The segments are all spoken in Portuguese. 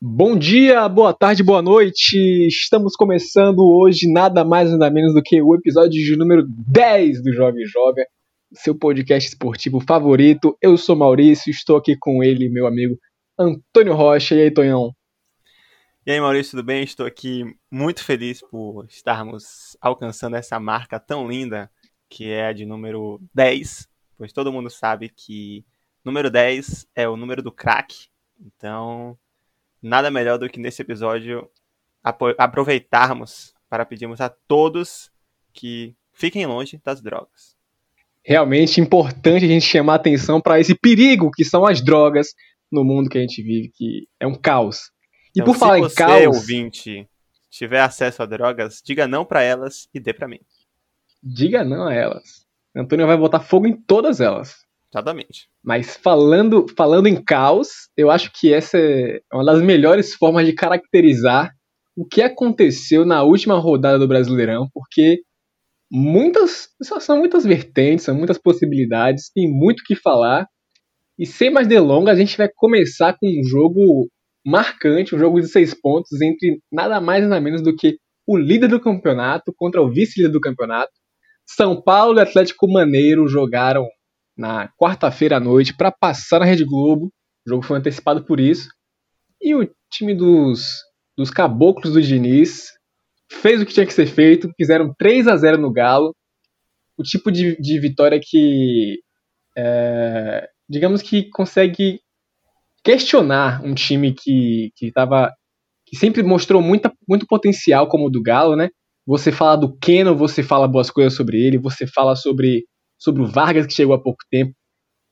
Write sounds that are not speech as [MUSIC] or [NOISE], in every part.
Bom dia, boa tarde, boa noite. Estamos começando hoje nada mais nada menos do que o episódio de número 10 do Jovem Joga, seu podcast esportivo favorito. Eu sou Maurício, estou aqui com ele, meu amigo Antônio Rocha. E aí, Tonhão? E aí, Maurício, tudo bem? Estou aqui muito feliz por estarmos alcançando essa marca tão linda que é a de número 10, pois todo mundo sabe que número 10 é o número do crack. Então, nada melhor do que nesse episódio aproveitarmos para pedirmos a todos que fiquem longe das drogas. Realmente importante a gente chamar atenção para esse perigo que são as drogas no mundo que a gente vive, que é um caos. E então, por falar em caos, se você, ouvinte, tiver acesso a drogas, diga não para elas e dê para mim. Diga não a elas. Antônio vai botar fogo em todas elas. Exatamente. Mas falando, falando em caos, eu acho que essa é uma das melhores formas de caracterizar o que aconteceu na última rodada do Brasileirão, porque muitas são muitas vertentes, são muitas possibilidades, tem muito que falar. E sem mais delongas, a gente vai começar com um jogo marcante, um jogo de seis pontos entre nada mais nada menos do que o líder do campeonato contra o vice-líder do campeonato. São Paulo e Atlético Maneiro jogaram na quarta-feira à noite para passar na Rede Globo. O jogo foi antecipado por isso. E o time dos, dos caboclos do Diniz fez o que tinha que ser feito, fizeram 3 a 0 no Galo. O tipo de, de vitória que, é, digamos que consegue questionar um time que, que, tava, que sempre mostrou muita, muito potencial como o do Galo, né? Você fala do Keno, você fala boas coisas sobre ele, você fala sobre sobre o Vargas, que chegou há pouco tempo.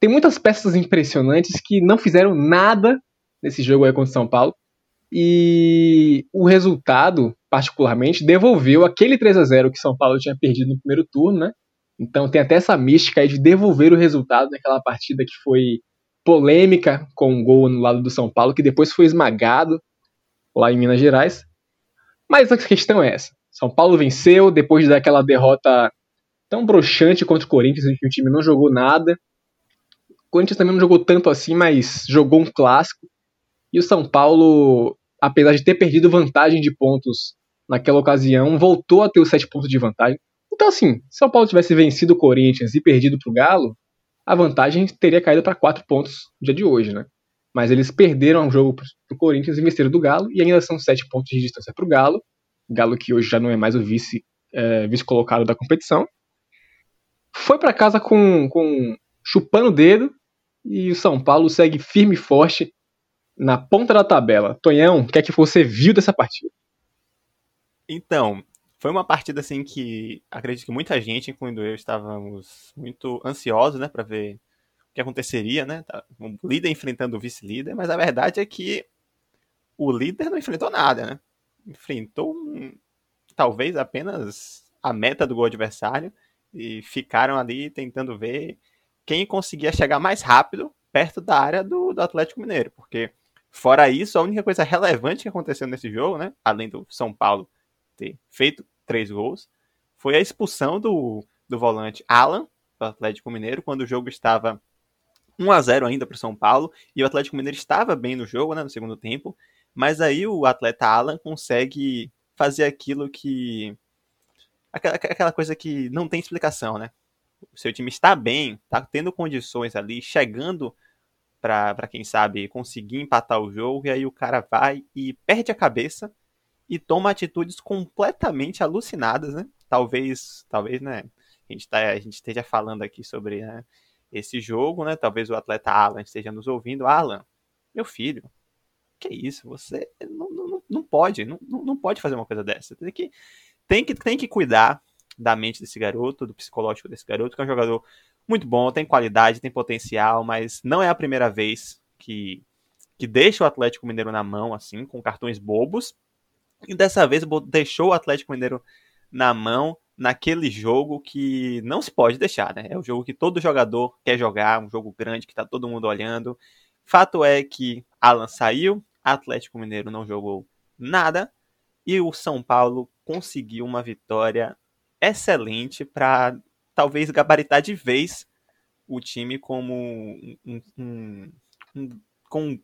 Tem muitas peças impressionantes que não fizeram nada nesse jogo aí contra o São Paulo. E o resultado, particularmente, devolveu aquele 3 a 0 que São Paulo tinha perdido no primeiro turno, né? Então tem até essa mística aí de devolver o resultado naquela partida que foi polêmica com um gol no lado do São Paulo, que depois foi esmagado lá em Minas Gerais. Mas a questão é essa. São Paulo venceu depois daquela derrota tão broxante contra o Corinthians, em que o time não jogou nada. O Corinthians também não jogou tanto assim, mas jogou um clássico. E o São Paulo, apesar de ter perdido vantagem de pontos naquela ocasião, voltou a ter os sete pontos de vantagem. Então, assim, se o São Paulo tivesse vencido o Corinthians e perdido para o Galo, a vantagem teria caído para quatro pontos no dia de hoje, né? Mas eles perderam o jogo para o Corinthians e venceram do Galo, e ainda são sete pontos de distância para o Galo. Galo que hoje já não é mais o vice, é, vice colocado da competição foi para casa com, com chupando o dedo e o São Paulo segue firme e forte na ponta da tabela. Tonhão, o que é que você viu dessa partida? Então, foi uma partida assim que acredito que muita gente, incluindo eu, estávamos muito ansiosos, né, para ver o que aconteceria, né? Tá, o líder enfrentando o vice-líder, mas a verdade é que o líder não enfrentou nada, né? Enfrentou um, talvez apenas a meta do gol adversário e ficaram ali tentando ver quem conseguia chegar mais rápido perto da área do, do Atlético Mineiro, porque fora isso, a única coisa relevante que aconteceu nesse jogo, né, além do São Paulo ter feito três gols, foi a expulsão do, do volante Alan, do Atlético Mineiro, quando o jogo estava 1 a 0 ainda para o São Paulo, e o Atlético Mineiro estava bem no jogo, né, no segundo tempo, mas aí o atleta Alan consegue fazer aquilo que aquela, aquela coisa que não tem explicação, né? O seu time está bem, está tendo condições ali, chegando para quem sabe conseguir empatar o jogo, e aí o cara vai e perde a cabeça e toma atitudes completamente alucinadas, né? Talvez, talvez, né? A gente, tá, a gente esteja falando aqui sobre né, esse jogo, né? Talvez o atleta Alan esteja nos ouvindo. Alan, meu filho, que isso? Você não, não, não pode, não, não pode fazer uma coisa dessa. Tem que tem que, tem que cuidar da mente desse garoto, do psicológico desse garoto, que é um jogador muito bom, tem qualidade, tem potencial, mas não é a primeira vez que, que deixa o Atlético Mineiro na mão, assim, com cartões bobos. E dessa vez deixou o Atlético Mineiro na mão naquele jogo que não se pode deixar, né? É o jogo que todo jogador quer jogar, um jogo grande que tá todo mundo olhando. Fato é que Alan saiu, Atlético Mineiro não jogou nada e o São Paulo conseguiu uma vitória excelente para talvez gabaritar de vez o time como um, um, um, com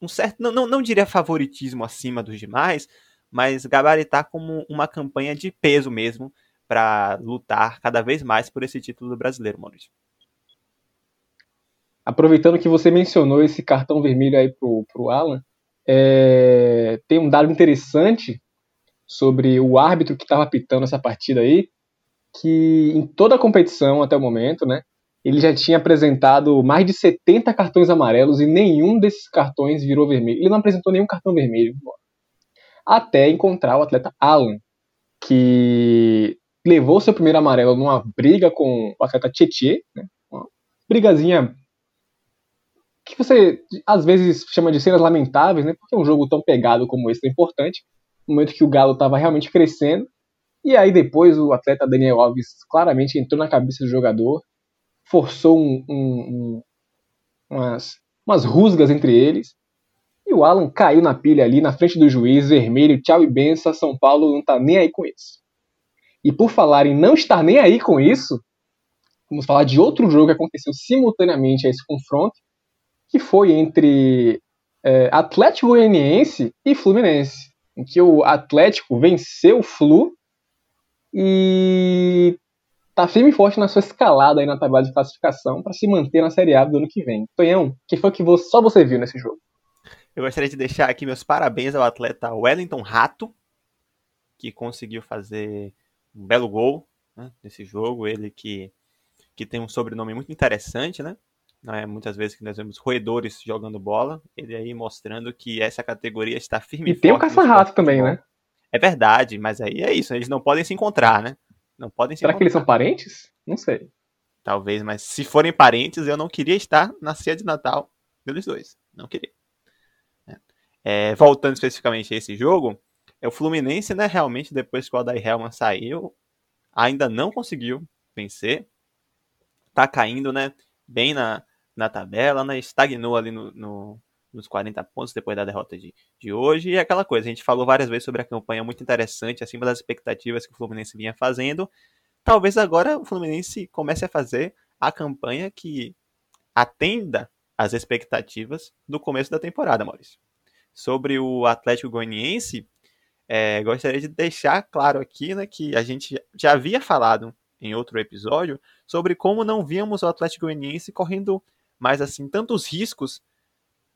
um certo, não, não, não diria favoritismo acima dos demais, mas gabaritar como uma campanha de peso mesmo para lutar cada vez mais por esse título brasileiro, Maurício. Aproveitando que você mencionou esse cartão vermelho aí pro, pro Alan, é, tem um dado interessante sobre o árbitro que estava apitando essa partida aí, que em toda a competição até o momento, né, ele já tinha apresentado mais de 70 cartões amarelos e nenhum desses cartões virou vermelho. Ele não apresentou nenhum cartão vermelho. Até encontrar o atleta Alan, que levou seu primeiro amarelo numa briga com o atleta Tietê, né? uma brigazinha que você às vezes chama de cenas lamentáveis, né? Porque um jogo tão pegado como esse é importante, no momento que o Galo estava realmente crescendo. E aí depois o atleta Daniel Alves claramente entrou na cabeça do jogador, forçou um, um, um, umas, umas rusgas entre eles. E o Alan caiu na pilha ali na frente do juiz, vermelho, tchau e benção, São Paulo não tá nem aí com isso. E por falar em não estar nem aí com isso, vamos falar de outro jogo que aconteceu simultaneamente a esse confronto, que foi entre é, Atlético Goianiense e Fluminense, em que o Atlético venceu o Flu e tá firme e forte na sua escalada aí na tabela de classificação para se manter na Série A do ano que vem. Tonhão, que foi que você, só você viu nesse jogo? Eu gostaria de deixar aqui meus parabéns ao atleta Wellington Rato, que conseguiu fazer um belo gol né, nesse jogo. Ele que, que tem um sobrenome muito interessante, né? Não é muitas vezes que nós vemos roedores jogando bola. Ele aí mostrando que essa categoria está firme e, e tem o caça-rato também, né? É verdade, mas aí é isso. Eles não podem se encontrar, né? Não podem se Será encontrar. que eles são parentes? Não sei. Talvez, mas se forem parentes, eu não queria estar na ceia de Natal deles dois. Não queria. É, é voltando especificamente a esse jogo, é o Fluminense, né? Realmente, depois que o Adair Helman saiu, ainda não conseguiu vencer. Tá caindo, né? Bem na, na tabela, né? Estagnou ali no, no, nos 40 pontos depois da derrota de, de hoje. E é aquela coisa, a gente falou várias vezes sobre a campanha muito interessante, acima das expectativas que o Fluminense vinha fazendo. Talvez agora o Fluminense comece a fazer a campanha que atenda às expectativas do começo da temporada, Maurício. Sobre o Atlético Goianiense, é, gostaria de deixar claro aqui né, que a gente já havia falado em outro episódio sobre como não víamos o Atlético Goianiense correndo mas assim, tantos riscos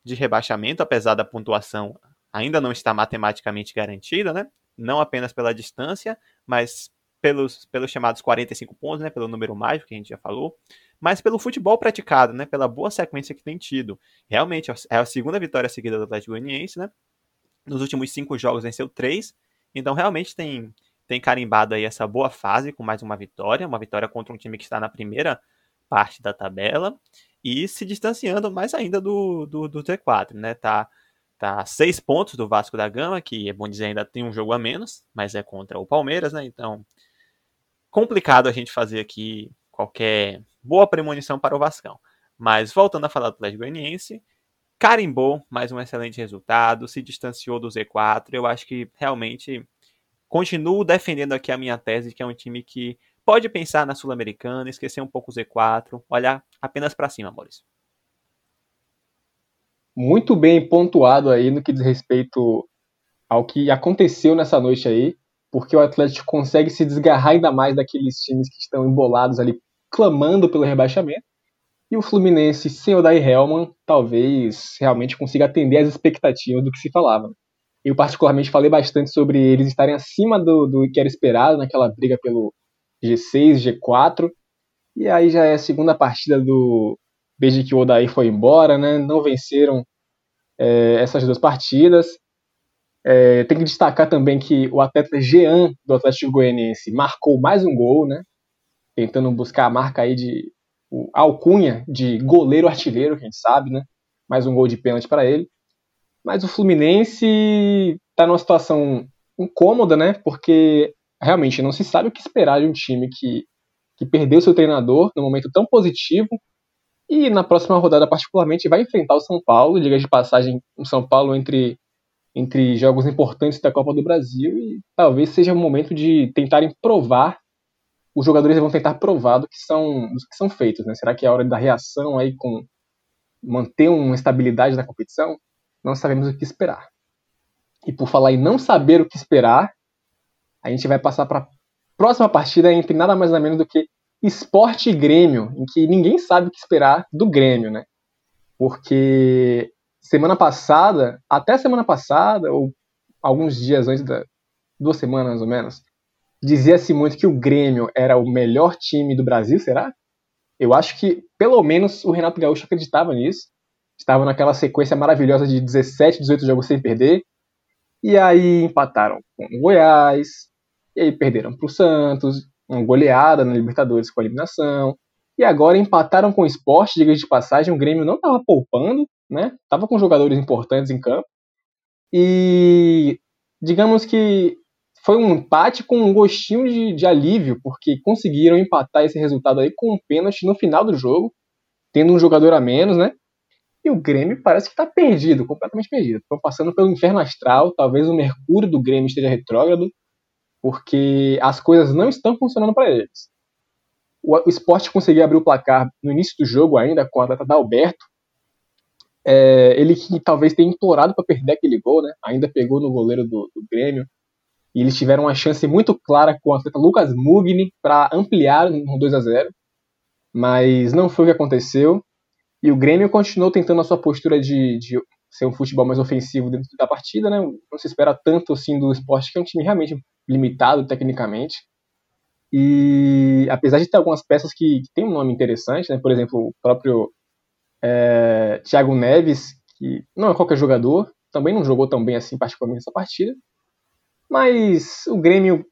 de rebaixamento, apesar da pontuação ainda não estar matematicamente garantida, né? Não apenas pela distância, mas pelos, pelos chamados 45 pontos, né? Pelo número mágico que a gente já falou, mas pelo futebol praticado, né? Pela boa sequência que tem tido. Realmente é a segunda vitória seguida do Atlético Goianiense, né? Nos últimos cinco jogos venceu três, então realmente tem tem carimbado aí essa boa fase com mais uma vitória, uma vitória contra um time que está na primeira parte da tabela e se distanciando mais ainda do, do, do T4, né? Tá, tá seis pontos do Vasco da Gama, que é bom dizer ainda tem um jogo a menos, mas é contra o Palmeiras, né? Então, complicado a gente fazer aqui qualquer boa premonição para o Vascão. Mas voltando a falar do Atlético Goianiense, carimbou mais um excelente resultado, se distanciou do Z4. Eu acho que realmente continuo defendendo aqui a minha tese que é um time que Pode pensar na Sul-Americana, esquecer um pouco o Z4, olhar apenas para cima, Maurício. Muito bem pontuado aí no que diz respeito ao que aconteceu nessa noite aí, porque o Atlético consegue se desgarrar ainda mais daqueles times que estão embolados ali, clamando pelo rebaixamento. E o Fluminense, sem o Daí Helman, talvez realmente consiga atender às expectativas do que se falava. Eu, particularmente, falei bastante sobre eles estarem acima do, do que era esperado naquela briga pelo G6, G4. E aí já é a segunda partida do desde que o Odair foi embora, né? Não venceram é, essas duas partidas. É, tem que destacar também que o atleta Jean do Atlético Goianiense marcou mais um gol, né? Tentando buscar a marca aí de o alcunha de goleiro artilheiro, quem sabe, né? Mais um gol de pênalti para ele. Mas o Fluminense está numa situação incômoda, né? Porque realmente não se sabe o que esperar de um time que, que perdeu seu treinador num momento tão positivo e na próxima rodada, particularmente, vai enfrentar o São Paulo, diga de passagem, o São Paulo entre, entre jogos importantes da Copa do Brasil e talvez seja o momento de tentarem provar, os jogadores vão tentar provar do que são, do que são feitos, né? Será que é a hora da reação aí com manter uma estabilidade na competição? não sabemos o que esperar. E por falar em não saber o que esperar, a gente vai passar para a próxima partida entre nada mais nada menos do que Esporte e Grêmio, em que ninguém sabe o que esperar do Grêmio, né? Porque semana passada, até semana passada, ou alguns dias antes da. duas semanas mais ou menos, dizia-se muito que o Grêmio era o melhor time do Brasil, será? Eu acho que pelo menos o Renato Gaúcho acreditava nisso. Estava naquela sequência maravilhosa de 17, 18 jogos sem perder. E aí empataram com o Goiás, e aí perderam para o Santos, uma goleada na Libertadores com a eliminação. E agora empataram com o esporte, diga de passagem, o Grêmio não estava poupando, né? Tava com jogadores importantes em campo. E digamos que foi um empate com um gostinho de, de alívio, porque conseguiram empatar esse resultado aí com um pênalti no final do jogo, tendo um jogador a menos, né? E o Grêmio parece que está perdido, completamente perdido. Estão passando pelo inferno astral, talvez o Mercúrio do Grêmio esteja retrógrado, porque as coisas não estão funcionando para eles. O, o esporte conseguiu abrir o placar no início do jogo ainda com o atleta da Alberto. É, ele que talvez tenha implorado para perder aquele gol, né? Ainda pegou no goleiro do, do Grêmio. E eles tiveram uma chance muito clara com o atleta Lucas Mugni para ampliar no 2 a 0 Mas não foi o que aconteceu. E o Grêmio continuou tentando a sua postura de, de ser um futebol mais ofensivo dentro da partida, né? Não se espera tanto assim do esporte, que é um time realmente limitado tecnicamente. E apesar de ter algumas peças que, que têm um nome interessante, né? Por exemplo, o próprio é, Thiago Neves, que não é qualquer jogador, também não jogou tão bem assim particularmente nessa partida. Mas o Grêmio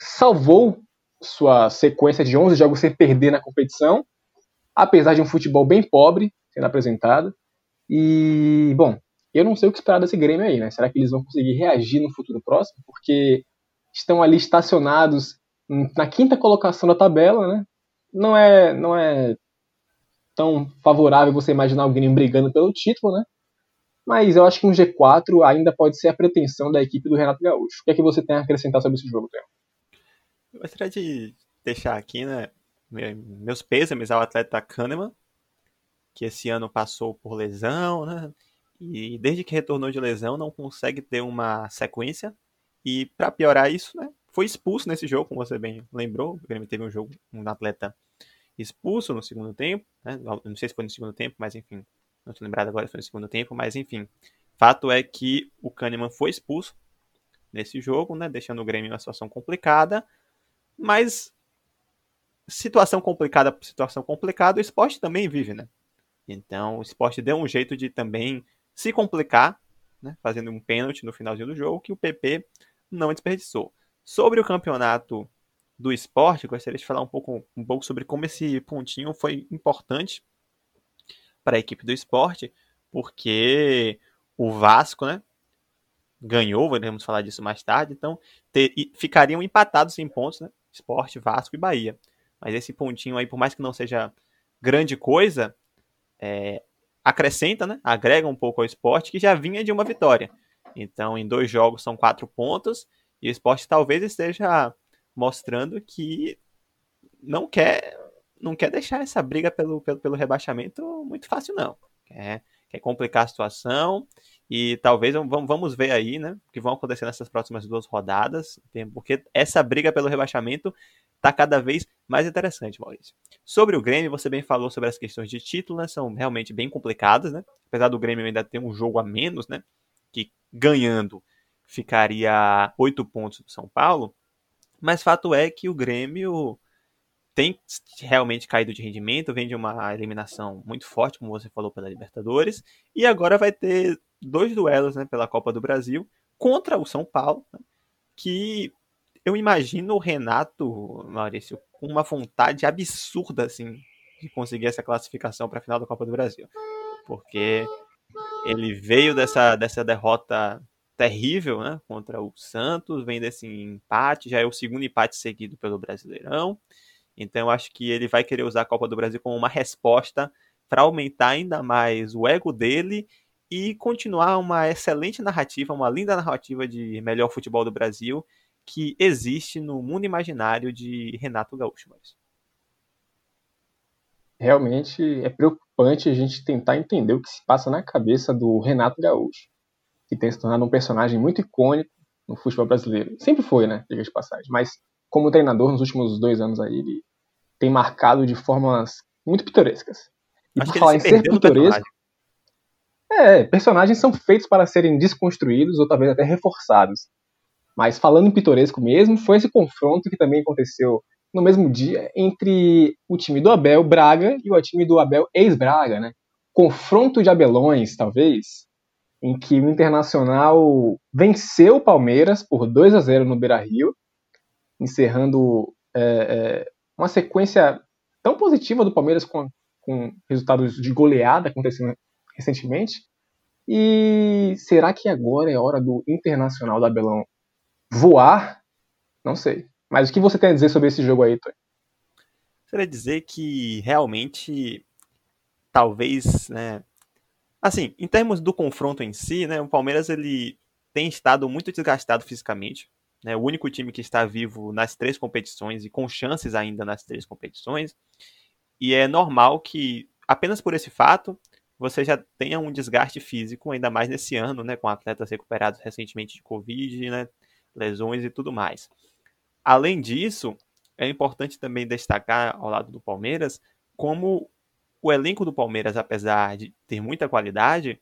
salvou sua sequência de 11 jogos sem perder na competição, apesar de um futebol bem pobre sendo apresentado. E, bom, eu não sei o que esperar desse Grêmio aí, né? Será que eles vão conseguir reagir no futuro próximo? Porque estão ali estacionados na quinta colocação da tabela, né? Não é, não é tão favorável você imaginar Grêmio brigando pelo título, né? Mas eu acho que um G4 ainda pode ser a pretensão da equipe do Renato Gaúcho. O que é que você tem a acrescentar sobre esse jogo, Theo? Eu gostaria de deixar aqui, né, meus pêsames ao atleta Kahneman, que esse ano passou por lesão, né? E desde que retornou de lesão não consegue ter uma sequência. E para piorar isso, né? Foi expulso nesse jogo, como você bem lembrou. O Grêmio teve um jogo, um atleta expulso no segundo tempo, né? Não sei se foi no segundo tempo, mas enfim, não estou lembrado agora se foi no segundo tempo, mas enfim. Fato é que o Kahneman foi expulso nesse jogo, né? Deixando o Grêmio em uma situação complicada. Mas situação complicada por situação complicada, o esporte também vive, né? Então o esporte deu um jeito de também se complicar, né, fazendo um pênalti no finalzinho do jogo, que o PP não desperdiçou. Sobre o campeonato do esporte, gostaria de falar um pouco, um pouco sobre como esse pontinho foi importante para a equipe do esporte, porque o Vasco, né, ganhou, vamos falar disso mais tarde, então ter, ficariam empatados em pontos, né, esporte, Vasco e Bahia. Mas esse pontinho aí, por mais que não seja grande coisa, é, acrescenta, né? Agrega um pouco ao esporte que já vinha de uma vitória. Então, em dois jogos são quatro pontos e o esporte talvez esteja mostrando que não quer não quer deixar essa briga pelo, pelo, pelo rebaixamento muito fácil, não. Quer, quer complicar a situação e talvez vamos, vamos ver aí, né? O que vão acontecer nessas próximas duas rodadas, porque essa briga pelo rebaixamento está cada vez mais interessante, Maurício. Sobre o Grêmio, você bem falou sobre as questões de título, né? São realmente bem complicadas, né? Apesar do Grêmio ainda ter um jogo a menos, né? Que ganhando ficaria oito pontos do São Paulo. Mas fato é que o Grêmio tem realmente caído de rendimento, vem de uma eliminação muito forte, como você falou, pela Libertadores, e agora vai ter dois duelos né, pela Copa do Brasil contra o São Paulo, né, que eu imagino o Renato, Maurício, com uma vontade absurda, assim, de conseguir essa classificação para a final da Copa do Brasil. Porque ele veio dessa, dessa derrota terrível, né, contra o Santos, vem desse empate, já é o segundo empate seguido pelo Brasileirão. Então acho que ele vai querer usar a Copa do Brasil como uma resposta para aumentar ainda mais o ego dele e continuar uma excelente narrativa, uma linda narrativa de melhor futebol do Brasil que existe no mundo imaginário de Renato Gaúcho. Mas... Realmente é preocupante a gente tentar entender o que se passa na cabeça do Renato Gaúcho. que tem se tornado um personagem muito icônico no futebol brasileiro. Sempre foi, né, diga de passagem, mas como treinador nos últimos dois anos aí, ele tem marcado de formas muito pitorescas. E Acho por falar em ser pitoresco, é, personagens são feitos para serem desconstruídos ou talvez até reforçados. Mas falando em pitoresco mesmo, foi esse confronto que também aconteceu no mesmo dia entre o time do Abel Braga e o time do Abel ex-Braga, né? Confronto de Abelões, talvez, em que o Internacional venceu o Palmeiras por 2 a 0 no Beira-Rio, encerrando é, é, uma sequência tão positiva do Palmeiras com, com resultados de goleada acontecendo recentemente. E será que agora é hora do Internacional da Abelão voar? Não sei. Mas o que você tem a dizer sobre esse jogo aí, Tony? Queria dizer que realmente, talvez, né? Assim, em termos do confronto em si, né, o Palmeiras ele tem estado muito desgastado fisicamente. Né, o único time que está vivo nas três competições e com chances ainda nas três competições. E é normal que, apenas por esse fato, você já tenha um desgaste físico, ainda mais nesse ano, né, com atletas recuperados recentemente de Covid, né, lesões e tudo mais. Além disso, é importante também destacar ao lado do Palmeiras como o elenco do Palmeiras, apesar de ter muita qualidade,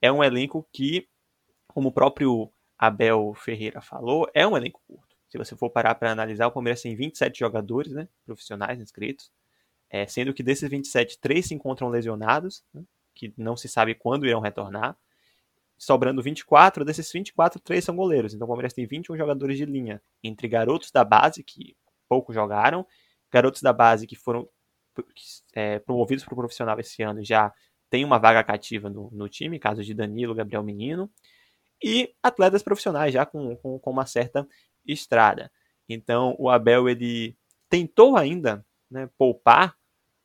é um elenco que, como o próprio Abel Ferreira falou, é um elenco curto. Se você for parar para analisar, o Palmeiras tem 27 jogadores né, profissionais inscritos, é, sendo que desses 27, três se encontram lesionados, né, que não se sabe quando irão retornar sobrando 24, desses 24, 3 são goleiros. Então o Palmeiras tem 21 jogadores de linha, entre garotos da base, que pouco jogaram, garotos da base que foram é, promovidos para o profissional esse ano já tem uma vaga cativa no, no, time, caso de Danilo, Gabriel Menino, e atletas profissionais já com, com, com uma certa estrada. Então o Abel ele tentou ainda né, poupar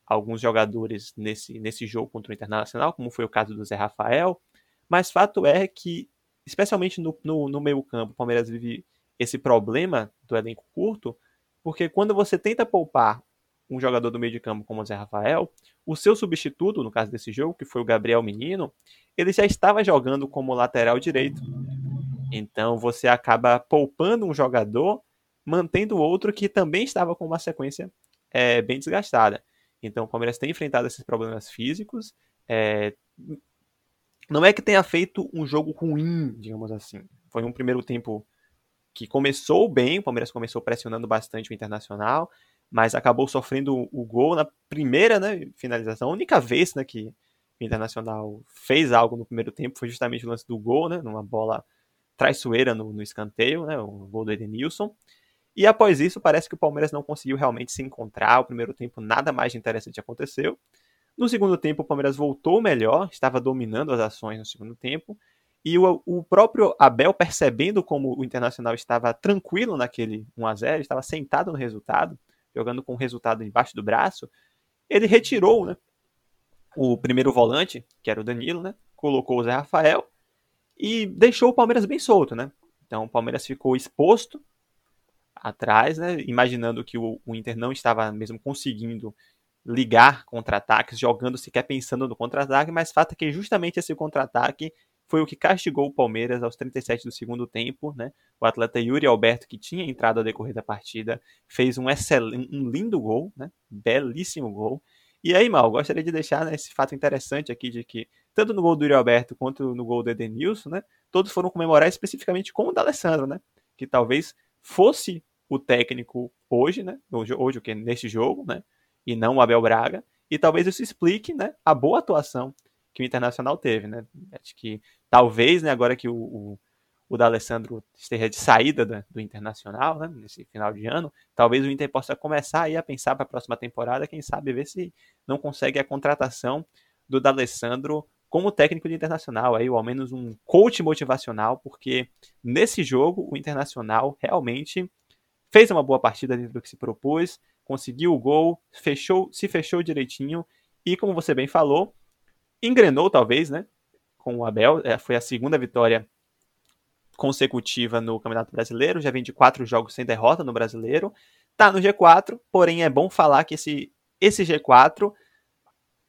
alguns jogadores nesse, nesse jogo contra o Internacional, como foi o caso do Zé Rafael, mas fato é que, especialmente no, no, no meio campo, o Palmeiras vive esse problema do elenco curto, porque quando você tenta poupar um jogador do meio de campo como o Zé Rafael, o seu substituto, no caso desse jogo, que foi o Gabriel Menino, ele já estava jogando como lateral direito. Então você acaba poupando um jogador, mantendo outro que também estava com uma sequência é, bem desgastada. Então o Palmeiras tem enfrentado esses problemas físicos, é, não é que tenha feito um jogo ruim, digamos assim. Foi um primeiro tempo que começou bem, o Palmeiras começou pressionando bastante o Internacional, mas acabou sofrendo o gol na primeira né, finalização. A única vez né, que o Internacional fez algo no primeiro tempo foi justamente o lance do gol, né, numa bola traiçoeira no, no escanteio, né, o gol do Edenilson. E após isso, parece que o Palmeiras não conseguiu realmente se encontrar. O primeiro tempo, nada mais de interessante aconteceu. No segundo tempo, o Palmeiras voltou melhor, estava dominando as ações no segundo tempo. E o, o próprio Abel, percebendo como o Internacional estava tranquilo naquele 1 a 0 estava sentado no resultado, jogando com o resultado embaixo do braço, ele retirou né, o primeiro volante, que era o Danilo, né, colocou o Zé Rafael e deixou o Palmeiras bem solto. Né? Então o Palmeiras ficou exposto atrás, né, imaginando que o, o Inter não estava mesmo conseguindo ligar contra-ataques, jogando sequer pensando no contra-ataque, mas fato é que justamente esse contra-ataque foi o que castigou o Palmeiras aos 37 do segundo tempo, né? O atleta Yuri Alberto, que tinha entrado a decorrer da partida, fez um excelente, um lindo gol, né? Belíssimo gol. E aí, Mal, gostaria de deixar né, esse fato interessante aqui de que, tanto no gol do Yuri Alberto quanto no gol do Edenilson, né? Todos foram comemorar especificamente com o D'Alessandro, né? Que talvez fosse o técnico hoje, né? Hoje, hoje o que? Neste jogo, né? E não o Abel Braga. E talvez isso explique né, a boa atuação que o Internacional teve. Né? Acho que talvez, né, agora que o, o, o D'Alessandro esteja de saída do, Internacional, né, nesse final de ano, talvez o Inter possa começar aí a pensar para a próxima temporada, quem sabe ver se não consegue a contratação do D'Alessandro como técnico de Internacional, aí, ou ao menos um coach motivacional, porque nesse jogo o Internacional realmente fez uma boa partida dentro do que se propôs, conseguiu o gol, fechou, se fechou direitinho e, como você bem falou, engrenou talvez, né? Com o Abel, é, foi a segunda vitória consecutiva no Campeonato Brasileiro, já vem de quatro jogos sem derrota no Brasileiro, tá no G4, porém é bom falar que esse, esse G4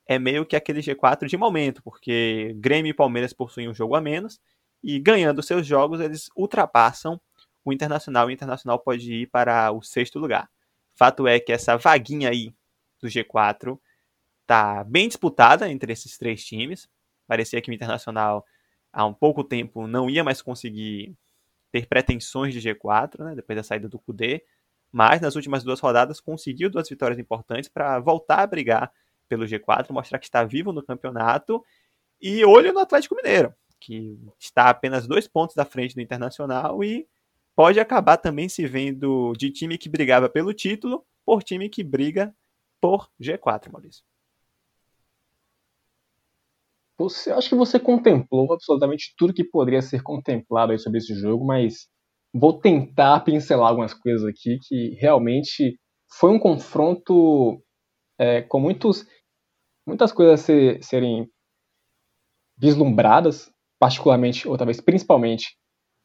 é meio que aquele G4 de momento, porque Grêmio e Palmeiras possuem um jogo a menos e ganhando seus jogos, eles ultrapassam o Internacional. O Internacional pode ir para o sexto lugar. Fato é que essa vaguinha aí do G4 tá bem disputada entre esses três times. Parecia que o Internacional há um pouco tempo não ia mais conseguir ter pretensões de G4, né, depois da saída do Cudê, mas nas últimas duas rodadas conseguiu duas vitórias importantes para voltar a brigar pelo G4, mostrar que está vivo no campeonato e olho no Atlético Mineiro, que está apenas dois pontos da frente do Internacional e pode acabar também se vendo de time que brigava pelo título por time que briga por G4, Maurício. Você, acho que você contemplou absolutamente tudo que poderia ser contemplado sobre esse jogo, mas vou tentar pincelar algumas coisas aqui que realmente foi um confronto é, com muitos, muitas coisas ser, serem vislumbradas, particularmente, ou talvez principalmente,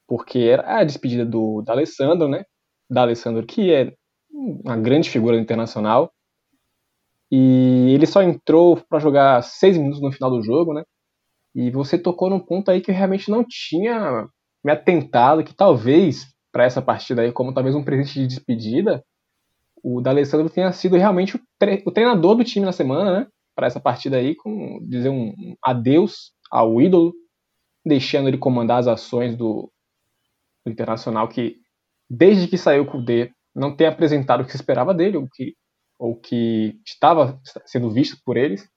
porque era a despedida do da Alessandro, né? Da Alessandro, que é uma grande figura internacional, e ele só entrou para jogar seis minutos no final do jogo, né? E você tocou num ponto aí que eu realmente não tinha me atentado, que talvez para essa partida aí, como talvez um presente de despedida, o D'Alessandro tenha sido realmente o, tre o, treinador do time na semana, né? Para essa partida aí, com dizer um, um adeus ao ídolo, deixando ele comandar as ações do, Internacional, que desde que saiu o D não tem apresentado o que se esperava dele, o que ou que estava sendo visto por eles,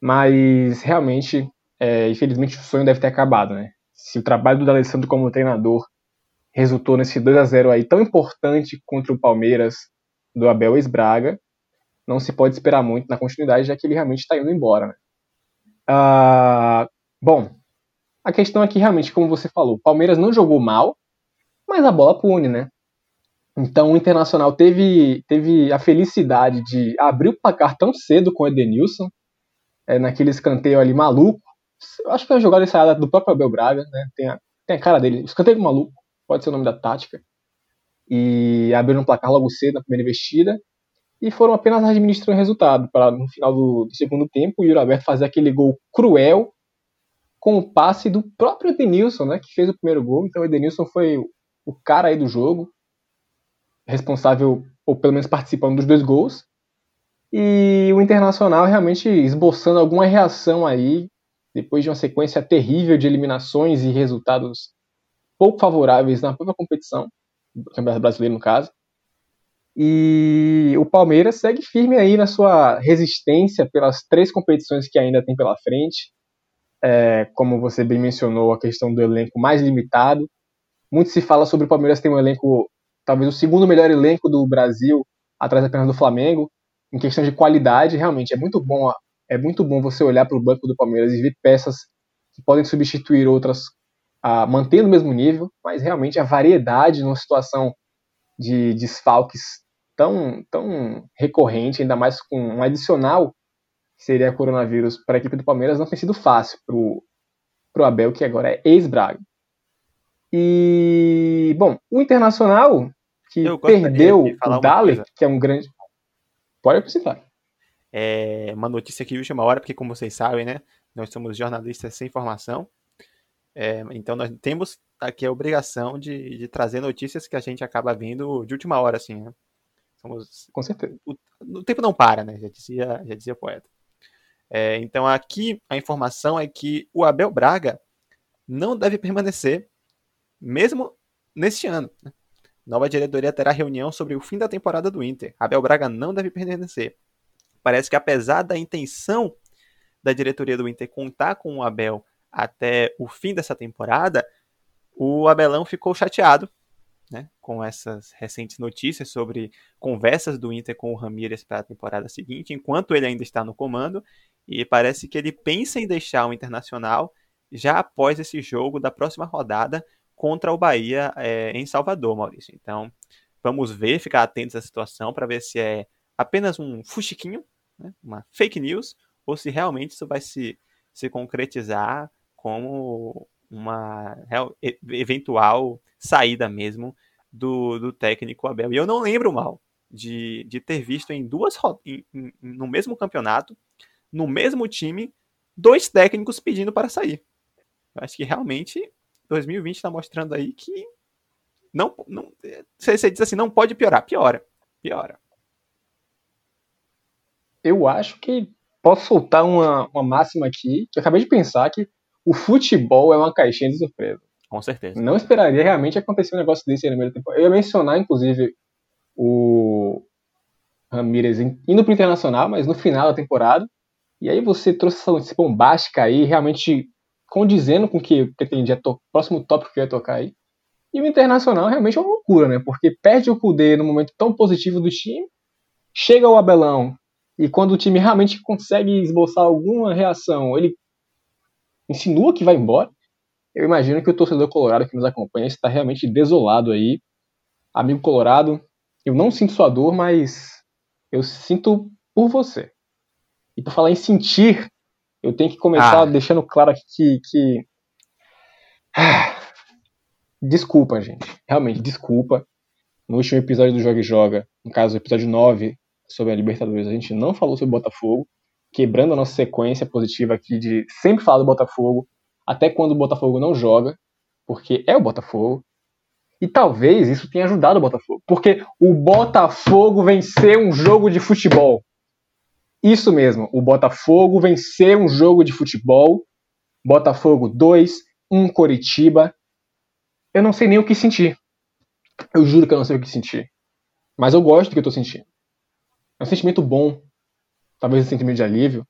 mas realmente, é, infelizmente, o sonho deve ter acabado, né? Se o trabalho do D'Alessandro como treinador resultou nesse 2 a 0 aí tão importante contra o Palmeiras do Abel Esbraga, não se pode esperar muito na continuidade, já que ele realmente está indo embora. Né? Ah, bom, a questão aqui realmente, como você falou, o Palmeiras não jogou mal, mas a bola pune, né? Então o Internacional teve, teve a felicidade de abrir o placar tão cedo com o Edenilson, é, naquele escanteio ali maluco. Eu acho que é uma jogada ensaiada do próprio Abel Braga, né? Tem a, tem a cara dele, escanteio maluco, pode ser o nome da tática. E abriram o placar logo cedo na primeira investida. E foram apenas administrando o resultado, para no final do, do segundo tempo o Yuri Alberto fazer aquele gol cruel com o passe do próprio Edenilson, né? Que fez o primeiro gol. Então o Edenilson foi o, cara aí do jogo responsável, ou pelo menos participando dos dois gols. E o Internacional realmente esboçando alguma reação aí, depois de uma sequência terrível de eliminações e resultados pouco favoráveis na própria competição, do Campeonato Brasileiro no caso. E o Palmeiras segue firme aí na sua resistência pelas três competições que ainda tem pela frente. É, como você bem mencionou, a questão do elenco mais limitado. Muito se fala sobre o Palmeiras ter um elenco talvez o segundo melhor elenco do Brasil, atrás apenas do Flamengo, em questão de qualidade, realmente é muito bom, é muito bom você olhar para o banco do Palmeiras e ver peças que podem substituir outras, a, mantendo o mesmo nível, mas realmente a variedade numa situação de desfalques tão, tão recorrente, ainda mais com um adicional que seria coronavírus para a equipe do Palmeiras, não tem sido fácil para o Abel, que agora é ex-Braga. E, bom, o Internacional, que perdeu o Dalek, que é um grande. Pode apresentar. É uma notícia aqui de última hora, porque, como vocês sabem, né? Nós somos jornalistas sem formação. É, então, nós temos aqui a obrigação de, de, trazer notícias que a gente acaba vendo de última hora, assim, né? Somos... Com certeza. O, o, tempo não para, né? Já dizia, já dizia o poeta. É, então, aqui a informação é que o Abel Braga não deve permanecer mesmo neste ano. Né? Nova diretoria terá reunião sobre o fim da temporada do Inter. Abel Braga não deve permanecer. Parece que apesar da intenção da diretoria do Inter contar com o Abel até o fim dessa temporada, o Abelão ficou chateado né, com essas recentes notícias sobre conversas do Inter com o Ramírez para a temporada seguinte, enquanto ele ainda está no comando, e parece que ele pensa em deixar o Internacional já após esse jogo da próxima rodada, contra o Bahia é, em Salvador, Maurício. Então, vamos ver, ficar atentos à situação para ver se é apenas um fuxiquinho, né, uma fake news, ou se realmente isso vai se, se concretizar como uma eventual saída mesmo do, do técnico Abel. E eu não lembro mal de, de ter visto em duas em, em, no mesmo campeonato, no mesmo time, dois técnicos pedindo para sair. Eu acho que realmente 2020 está mostrando aí que não, não você, você diz assim, não pode piorar, piora, piora. Eu acho que posso soltar uma, uma máxima aqui, que eu acabei de pensar que o futebol é uma caixinha de surpresa. Com certeza. Não esperaria realmente acontecer um negócio desse aí no meio da temporada. Eu ia mencionar, inclusive, o Ramirez indo para o Internacional, mas no final da temporada. E aí você trouxe essa notícia bombástica aí, realmente condizendo com o que pretendia, to próximo tópico que eu ia tocar aí. E o Internacional realmente é uma loucura, né? Porque perde o Kudê no momento tão positivo do time, chega o Abelão, e quando o time realmente consegue esboçar alguma reação, ele insinua que vai embora. Eu imagino que o torcedor colorado que nos acompanha está realmente desolado aí. Amigo colorado, eu não sinto sua dor, mas eu sinto por você. E por falar em sentir, eu tenho que começar ah. deixando claro aqui que. que... [SIGHS] Desculpa, gente. Realmente, desculpa. No último episódio do Joga e Joga, no caso, episódio 9 sobre a Libertadores, a gente não falou sobre o Botafogo, quebrando a nossa sequência positiva aqui de sempre falar do Botafogo, até quando o Botafogo não joga, porque é o Botafogo. E talvez isso tenha ajudado o Botafogo, porque o Botafogo venceu um jogo de futebol. Isso mesmo, o Botafogo venceu um jogo de futebol. Botafogo 2, 1 Coritiba. Eu não sei nem o que sentir. Eu juro que eu não sei o que sentir. Mas eu gosto do que eu tô sentindo. É um sentimento bom. Talvez um sentimento de alívio.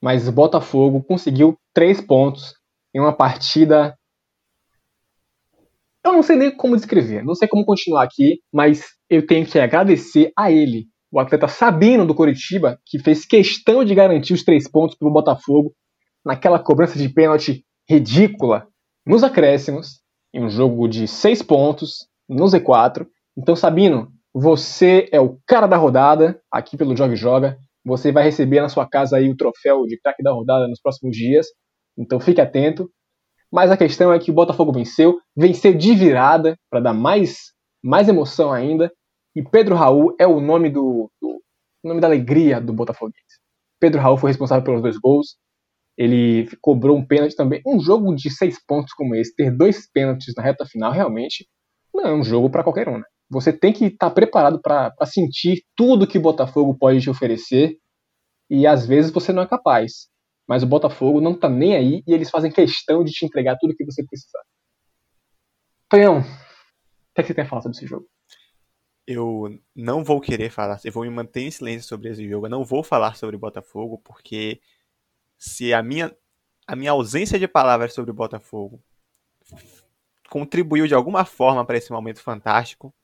Mas o Botafogo conseguiu três pontos em uma partida. Eu não sei nem como descrever, não sei como continuar aqui, mas eu tenho que agradecer a ele o atleta Sabino do Coritiba, que fez questão de garantir os três pontos para o Botafogo naquela cobrança de pênalti ridícula nos acréscimos, em um jogo de seis pontos, no Z4. Então, Sabino, você é o cara da rodada aqui pelo Joga Joga. Você vai receber na sua casa aí o troféu de craque da rodada nos próximos dias. Então fique atento. Mas a questão é que o Botafogo venceu, venceu de virada para dar mais mais emoção ainda. E Pedro Raul é o nome do, do nome da alegria do Botafoguense. Pedro Raul foi responsável pelos dois gols. Ele cobrou um pênalti também. Um jogo de seis pontos como esse, ter dois pênaltis na reta final, realmente não é um jogo para qualquer um. Né? Você tem que estar tá preparado para sentir tudo que o Botafogo pode te oferecer. E às vezes você não é capaz. Mas o Botafogo não tá nem aí e eles fazem questão de te entregar tudo que você precisar. Tonhão, o que, é que você tem a falar sobre esse jogo? Eu não vou querer falar, eu vou me manter em silêncio sobre esse jogo, eu não vou falar sobre Botafogo, porque se a minha, a minha ausência de palavras sobre Botafogo contribuiu de alguma forma para esse momento fantástico,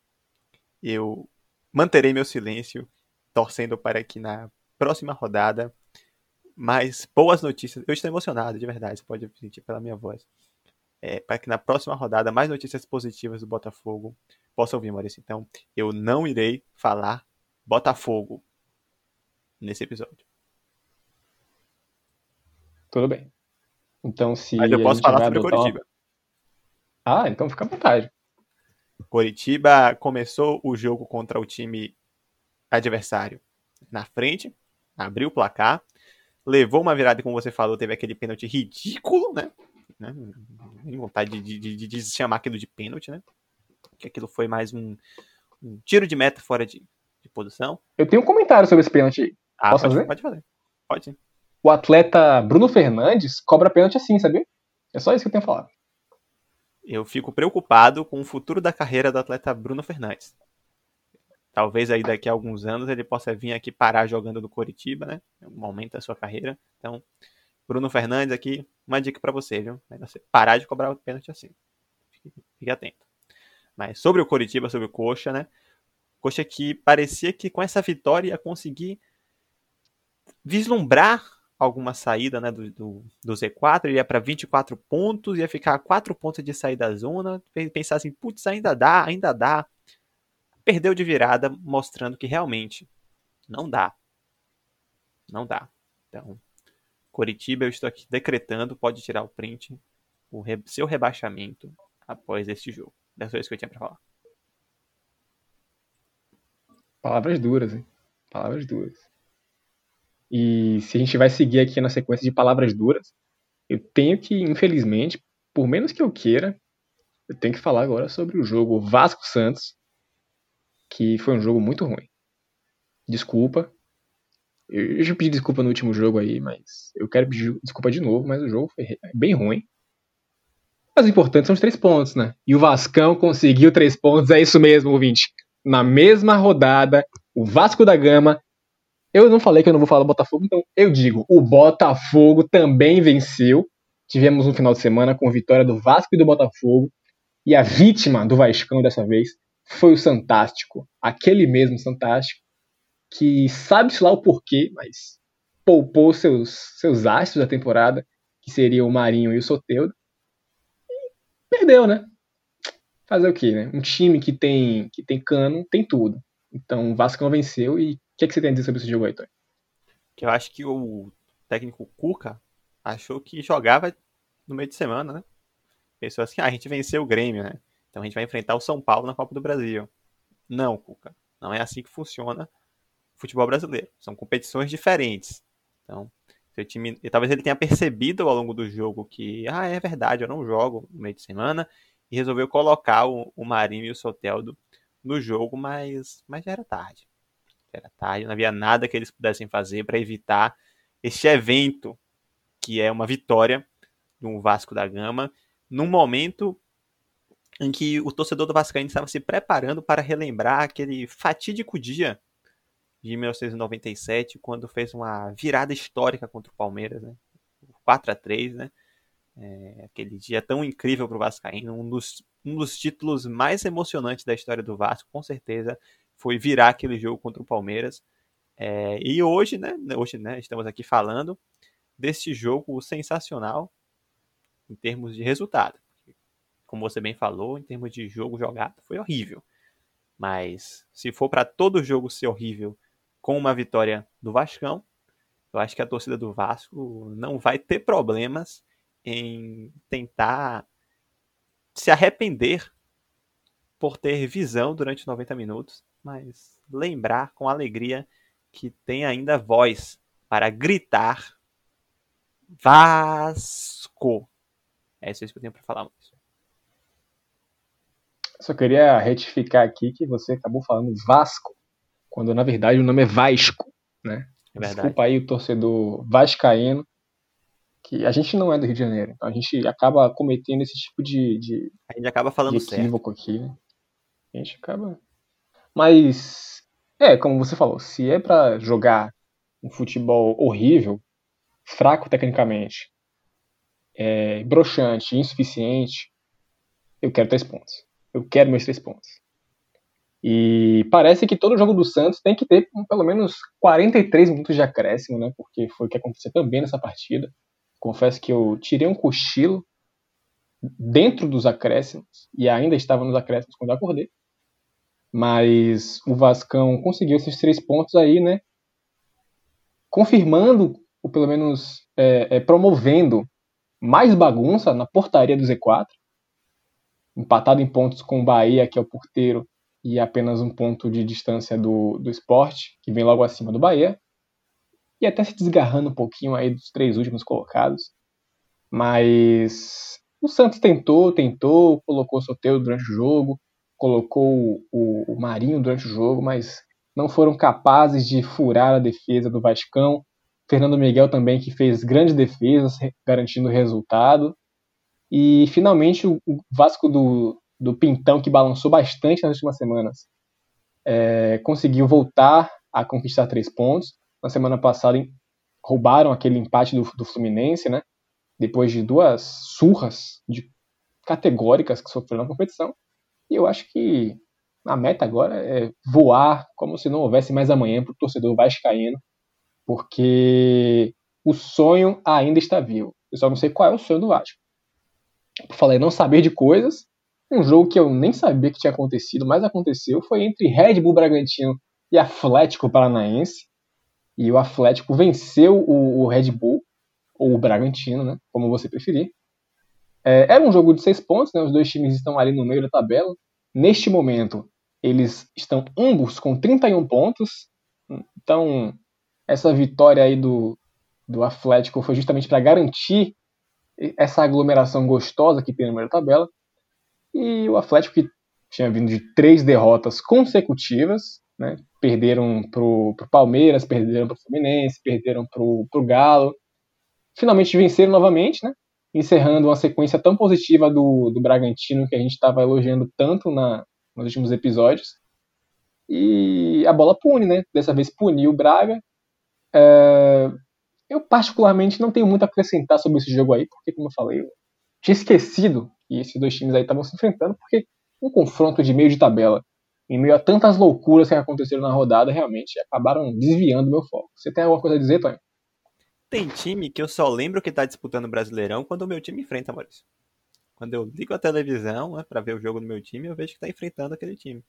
eu manterei meu silêncio, torcendo para que na próxima rodada mais boas notícias. Eu estou emocionado, de verdade, você pode sentir pela minha voz. É, para que na próxima rodada mais notícias positivas do Botafogo possa ouvir, Maurício. Então, eu não irei falar Botafogo nesse episódio. Tudo bem. Então, se. Mas eu posso falar sobre Coritiba. Ah, então fica à vontade. Coritiba começou o jogo contra o time adversário na frente, abriu o placar, levou uma virada, como você falou, teve aquele pênalti ridículo, né? né? vontade de, de, de, de chamar aquilo de pênalti, né? Que aquilo foi mais um, um tiro de meta fora de, de, posição. Eu tenho um comentário sobre esse pênalti. Ah, Posso pode, fazer? Pode fazer. Pode. O atleta Bruno Fernandes cobra pênalti assim, sabia? É só isso que eu tenho a falar. Eu fico preocupado com o futuro da carreira do atleta Bruno Fernandes. Talvez aí daqui a alguns anos ele possa vir aqui parar jogando no Coritiba, né? Aumenta a sua carreira. Então, Bruno Fernandes aqui, uma dica para você, viu? Você parar de cobrar o pênalti assim. Fique, fique atento. Mas sobre o Coritiba, sobre o Coxa, né? Coxa que parecia que com essa vitória ia conseguir vislumbrar alguma saída né, do, do, do Z4, ele ia para 24 pontos, ia ficar a 4 pontos de sair da zona, pensar assim, putz, ainda dá, ainda dá. Perdeu de virada, mostrando que realmente não dá. Não dá. Então, Coritiba, eu estou aqui decretando, pode tirar o print, o re seu rebaixamento após este jogo. Dessa vez que eu tinha pra falar. Palavras duras, hein? Palavras duras. E se a gente vai seguir aqui na sequência de palavras duras, eu tenho que, infelizmente, por menos que eu queira, eu tenho que falar agora sobre o jogo Vasco Santos, que foi um jogo muito ruim. Desculpa. Eu já pedi desculpa no último jogo aí, mas eu quero pedir desculpa de novo, mas o jogo foi bem ruim. Mas o importante são os três pontos, né? E o Vascão conseguiu três pontos, é isso mesmo, ouvinte. Na mesma rodada, o Vasco da Gama. Eu não falei que eu não vou falar do Botafogo, então eu digo: o Botafogo também venceu. Tivemos um final de semana com vitória do Vasco e do Botafogo. E a vítima do Vascão dessa vez foi o Santástico. Aquele mesmo Santástico que sabe-se lá o porquê, mas poupou seus, seus astros da temporada, que seriam o Marinho e o Soteudo. Perdeu, né? Fazer o quê, né? Um time que tem, que tem cano tem tudo. Então o não venceu. E o que, é que você tem a dizer sobre esse jogo aí, Tony? Que eu acho que o técnico Cuca achou que jogava no meio de semana, né? Pensou assim, ah, a gente venceu o Grêmio, né? Então a gente vai enfrentar o São Paulo na Copa do Brasil. Não, Cuca. Não é assim que funciona o futebol brasileiro. São competições diferentes. Então, time, e talvez ele tenha percebido ao longo do jogo que, ah, é verdade, eu não jogo no meio de semana, e resolveu colocar o, o Marinho e o Soteldo no jogo, mas, mas já era tarde. Já era tarde, não havia nada que eles pudessem fazer para evitar este evento que é uma vitória do Vasco da Gama, num momento em que o torcedor do Vascaíno estava se preparando para relembrar aquele fatídico dia de 1997, quando fez uma virada histórica contra o Palmeiras, né? 4 a 3 né? É, aquele dia tão incrível para o Vascaíno, um dos, um dos títulos mais emocionantes da história do Vasco, com certeza, foi virar aquele jogo contra o Palmeiras. É, e hoje, né, hoje, né, estamos aqui falando deste jogo sensacional em termos de resultado. Como você bem falou, em termos de jogo jogado, foi horrível. Mas se for para todo jogo ser horrível com uma vitória do Vascão, eu acho que a torcida do Vasco não vai ter problemas em tentar se arrepender por ter visão durante 90 minutos, mas lembrar com alegria que tem ainda voz para gritar Vasco. É isso que eu tenho para falar. Só queria retificar aqui que você acabou falando Vasco, quando na verdade o nome é Vasco, né? É Desculpa aí o torcedor vascaíno, que a gente não é do Rio de Janeiro, então a gente acaba cometendo esse tipo de, de a gente acaba falando de equívoco certo. aqui, né? A gente acaba, mas é como você falou, se é para jogar um futebol horrível, fraco tecnicamente, é, broxante, insuficiente, eu quero três pontos. Eu quero meus três pontos. E parece que todo jogo do Santos tem que ter pelo menos 43 minutos de acréscimo, né? Porque foi o que aconteceu também nessa partida. Confesso que eu tirei um cochilo dentro dos acréscimos e ainda estava nos acréscimos quando acordei. Mas o Vascão conseguiu esses três pontos aí, né? Confirmando, ou pelo menos é, é, promovendo mais bagunça na portaria do Z4. Empatado em pontos com o Bahia, que é o porteiro, e apenas um ponto de distância do, do esporte, que vem logo acima do Bahia. E até se desgarrando um pouquinho aí dos três últimos colocados. Mas o Santos tentou, tentou, colocou o Soteldo durante o jogo, colocou o, o Marinho durante o jogo, mas não foram capazes de furar a defesa do Vascão. Fernando Miguel também, que fez grandes defesas, garantindo o resultado. E finalmente o Vasco do, do Pintão, que balançou bastante nas últimas semanas, é, conseguiu voltar a conquistar três pontos. Na semana passada roubaram aquele empate do, do Fluminense, né? Depois de duas surras de categóricas que sofreram na competição. E eu acho que a meta agora é voar como se não houvesse mais amanhã para o torcedor vascaíno, porque o sonho ainda está vivo. Eu só não sei qual é o sonho do Vasco. Em não saber de coisas, um jogo que eu nem sabia que tinha acontecido, mas aconteceu, foi entre Red Bull Bragantino e Atlético Paranaense. E o Atlético venceu o, o Red Bull, ou o Bragantino, né, como você preferir. É, era um jogo de seis pontos, né, os dois times estão ali no meio da tabela. Neste momento, eles estão ambos com 31 pontos. Então, essa vitória aí do, do Atlético foi justamente para garantir essa aglomeração gostosa que tem no meio da tabela. E o Atlético que tinha vindo de três derrotas consecutivas, né? Perderam pro, pro Palmeiras, perderam pro Fluminense, perderam pro, pro Galo. Finalmente venceram novamente, né? Encerrando uma sequência tão positiva do, do Bragantino que a gente estava elogiando tanto na, nos últimos episódios. E a bola pune, né? Dessa vez puniu o Braga. É... Eu, particularmente, não tenho muito a acrescentar sobre esse jogo aí, porque, como eu falei, eu tinha esquecido que esses dois times aí estavam se enfrentando, porque um confronto de meio de tabela, em meio a tantas loucuras que aconteceram na rodada, realmente acabaram desviando meu foco. Você tem alguma coisa a dizer, Tony? Tem time que eu só lembro que tá disputando o Brasileirão quando o meu time enfrenta, Maurício. Quando eu ligo a televisão né, para ver o jogo do meu time, eu vejo que tá enfrentando aquele time.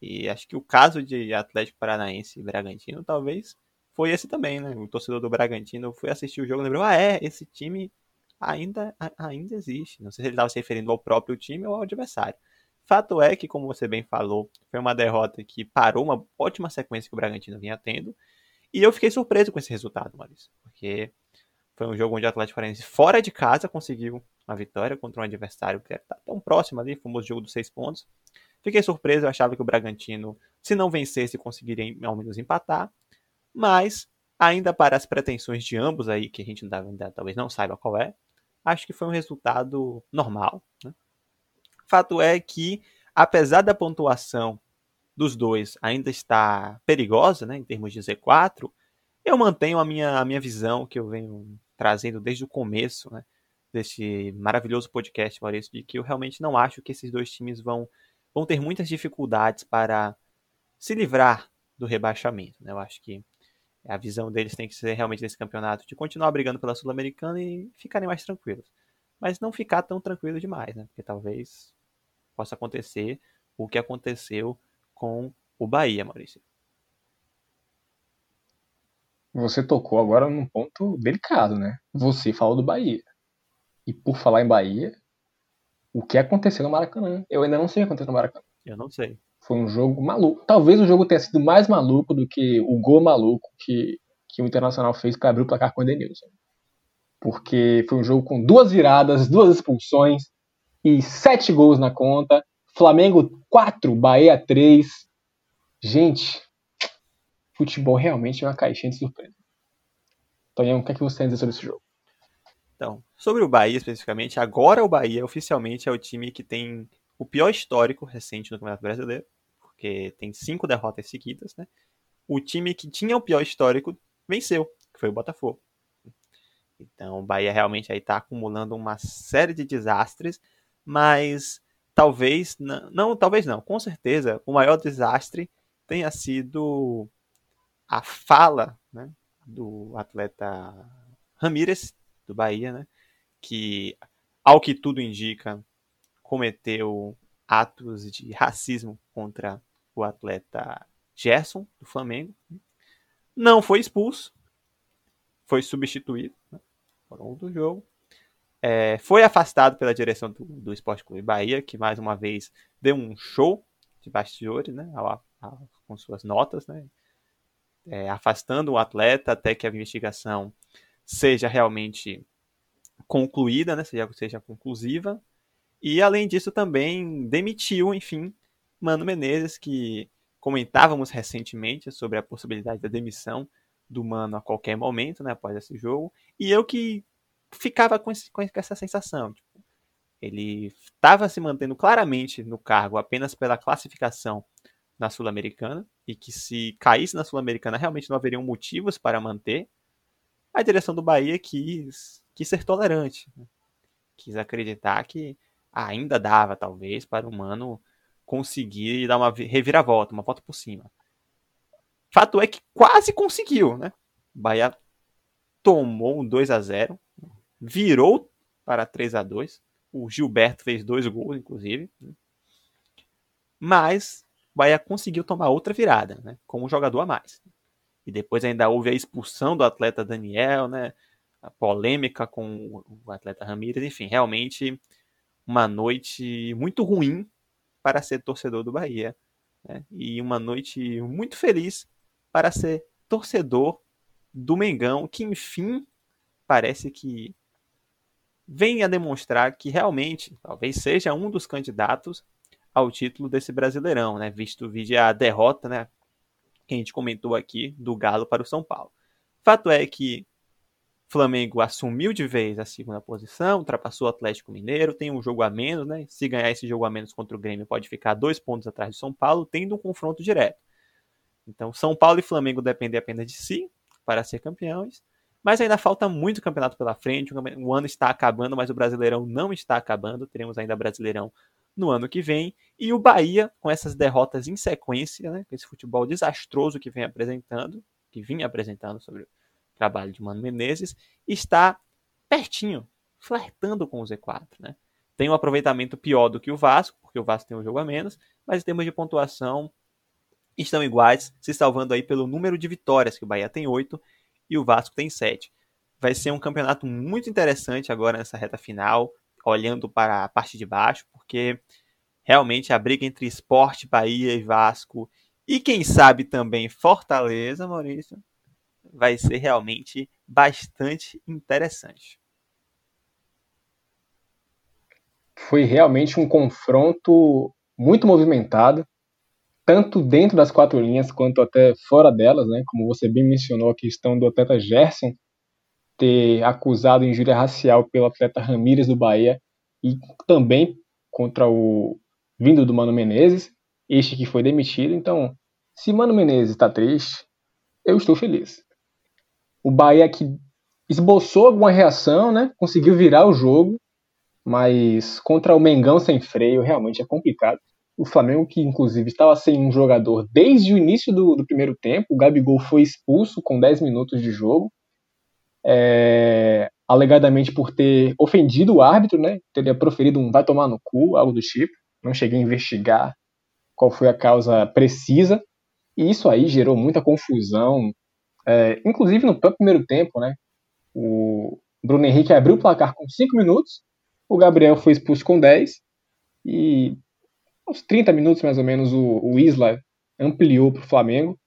E acho que o caso de Atlético Paranaense e Bragantino talvez foi esse também, né? O torcedor do Bragantino foi assistir o jogo e lembrou: ah, é, esse time ainda, ainda existe. Não sei se ele estava se referindo ao próprio time ou ao adversário. Fato é que, como você bem falou, foi uma derrota que parou uma ótima sequência que o Bragantino vinha tendo. E eu fiquei surpreso com esse resultado, Maurício. Porque foi um jogo onde o Atlético Paranaense, fora de casa, conseguiu uma vitória contra um adversário que está tão próximo ali, famoso jogo dos seis pontos. Fiquei surpreso, eu achava que o Bragantino, se não vencesse, conseguiria ao menos empatar. Mas, ainda para as pretensões de ambos aí, que a gente ainda, ainda talvez não saiba qual é, acho que foi um resultado normal. Né? Fato é que, apesar da pontuação dos dois ainda estar perigosa, né, em termos de Z4, eu mantenho a minha, a minha visão que eu venho trazendo desde o começo né, deste maravilhoso podcast, Maurício, de que eu realmente não acho que esses dois times vão vão ter muitas dificuldades para se livrar do rebaixamento. Né? Eu acho que a visão deles tem que ser realmente nesse campeonato de continuar brigando pela Sul-Americana e ficarem mais tranquilos. Mas não ficar tão tranquilo demais, né? Porque talvez possa acontecer o que aconteceu com o Bahia, Maurício. Você tocou agora num ponto delicado, né? Você falou do Bahia. E por falar em Bahia, o que aconteceu no Maracanã. Eu ainda não sei o que aconteceu no Maracanã. Eu não sei. Foi um jogo maluco. Talvez o jogo tenha sido mais maluco do que o gol maluco que, que o Internacional fez para abrir o placar com o Edenilson. Porque foi um jogo com duas viradas, duas expulsões e sete gols na conta. Flamengo 4, Bahia 3. Gente, futebol realmente é uma caixinha de surpresa. Tonhão, o que, é que você tem a dizer sobre esse jogo? Então, sobre o Bahia especificamente, agora o Bahia oficialmente é o time que tem o pior histórico recente no Campeonato Brasileiro, porque tem cinco derrotas seguidas, né? O time que tinha o pior histórico venceu, que foi o Botafogo. Então, o Bahia realmente aí tá acumulando uma série de desastres, mas talvez não, não, talvez não, com certeza o maior desastre tenha sido a fala, né, do atleta Ramírez do Bahia, né? Que, ao que tudo indica, cometeu atos de racismo contra o atleta Gerson, do Flamengo. Não foi expulso, foi substituído né, ao longo do jogo. É, foi afastado pela direção do, do Esporte Clube Bahia, que mais uma vez deu um show de bastidores, né, com suas notas, né, é, afastando o atleta até que a investigação seja realmente concluída, né, seja, seja conclusiva. E além disso também demitiu, enfim, Mano Menezes, que comentávamos recentemente sobre a possibilidade da demissão do Mano a qualquer momento, né, após esse jogo. E eu que ficava com, esse, com essa sensação. Tipo, ele estava se mantendo claramente no cargo apenas pela classificação na Sul-Americana e que se caísse na Sul-Americana realmente não haveriam motivos para manter a direção do Bahia quis, quis ser tolerante. Né? Quis acreditar que ainda dava, talvez, para o Mano conseguir dar uma reviravolta, uma volta por cima. Fato é que quase conseguiu, né? O Bahia tomou um 2 a 0 virou para 3 a 2 O Gilberto fez dois gols, inclusive. Né? Mas o Bahia conseguiu tomar outra virada, né? Com um jogador a mais e depois ainda houve a expulsão do atleta Daniel, né? A polêmica com o atleta Ramírez, enfim, realmente uma noite muito ruim para ser torcedor do Bahia. Né? E uma noite muito feliz para ser torcedor do Mengão, que enfim parece que vem a demonstrar que realmente talvez seja um dos candidatos ao título desse Brasileirão, né? Visto a derrota, né? Que a gente comentou aqui do Galo para o São Paulo. Fato é que Flamengo assumiu de vez a segunda posição, ultrapassou o Atlético Mineiro, tem um jogo a menos, né? Se ganhar esse jogo a menos contra o Grêmio, pode ficar dois pontos atrás de São Paulo, tendo um confronto direto. Então, São Paulo e Flamengo dependem apenas de si para ser campeões. Mas ainda falta muito campeonato pela frente. O ano está acabando, mas o Brasileirão não está acabando. Teremos ainda Brasileirão no ano que vem. E o Bahia, com essas derrotas em sequência, né, com esse futebol desastroso que vem apresentando, que vinha apresentando sobre trabalho de Mano Menezes, está pertinho, flertando com o Z4. Né? Tem um aproveitamento pior do que o Vasco, porque o Vasco tem um jogo a menos, mas em termos de pontuação estão iguais, se salvando aí pelo número de vitórias, que o Bahia tem 8 e o Vasco tem 7. Vai ser um campeonato muito interessante agora nessa reta final, olhando para a parte de baixo, porque realmente a briga entre Esporte, Bahia e Vasco, e quem sabe também Fortaleza, Maurício, vai ser realmente bastante interessante. Foi realmente um confronto muito movimentado tanto dentro das quatro linhas quanto até fora delas, né? Como você bem mencionou a questão do atleta Gerson ter acusado injúria racial pelo atleta Ramírez do Bahia e também contra o vindo do Mano Menezes, este que foi demitido. Então, se Mano Menezes está triste, eu estou feliz. O Bahia que esboçou alguma reação, né? Conseguiu virar o jogo, mas contra o Mengão sem freio realmente é complicado o Flamengo, que inclusive estava sem um jogador desde o início do, do primeiro tempo, o Gabigol foi expulso com 10 minutos de jogo, é, alegadamente por ter ofendido o árbitro, né? Teria proferido um vai tomar no cu, algo do tipo. Não cheguei a investigar qual foi a causa precisa. E isso aí gerou muita confusão, é, inclusive no primeiro tempo, né? O Bruno Henrique abriu o placar com 5 minutos, o Gabriel foi expulso com 10, e uns 30 minutos mais ou menos, o, o Isla ampliou para o Flamengo.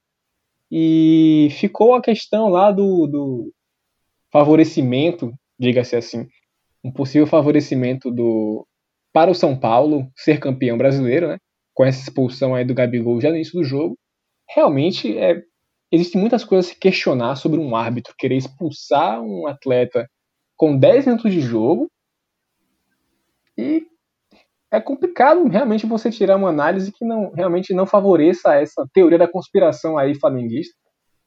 E ficou a questão lá do, do favorecimento, diga-se assim, um possível favorecimento do para o São Paulo ser campeão brasileiro, né? Com essa expulsão aí do Gabigol já no início do jogo. Realmente é, existem muitas coisas a se questionar sobre um árbitro querer expulsar um atleta com 10 minutos de jogo e é complicado realmente você tirar uma análise que não realmente não favoreça essa teoria da conspiração aí flamenguista.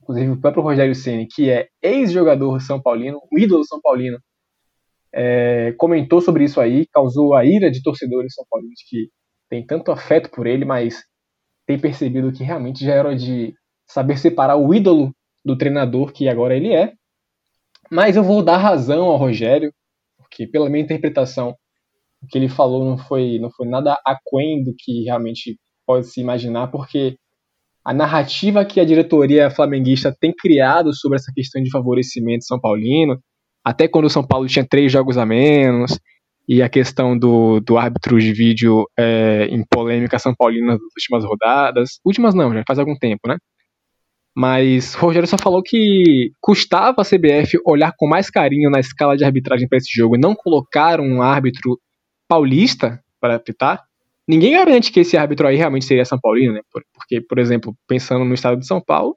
Inclusive o próprio Rogério Ceni, que é ex-jogador São Paulino, um ídolo São Paulino, é, comentou sobre isso aí, causou a ira de torcedores são paulinos que tem tanto afeto por ele, mas tem percebido que realmente já era de saber separar o ídolo do treinador que agora ele é. Mas eu vou dar razão ao Rogério, porque pela minha interpretação o que ele falou não foi, não foi nada aquém do que realmente pode se imaginar, porque a narrativa que a diretoria flamenguista tem criado sobre essa questão de favorecimento São Paulino, até quando o São Paulo tinha três jogos a menos, e a questão do, do árbitro de vídeo é, em polêmica São Paulina nas últimas rodadas, últimas não, já faz algum tempo, né? Mas Rogério só falou que custava a CBF olhar com mais carinho na escala de arbitragem para esse jogo e não colocar um árbitro paulista para apitar, ninguém garante que esse árbitro aí realmente seria São Paulino, né? Porque, por exemplo, pensando no estado de São Paulo,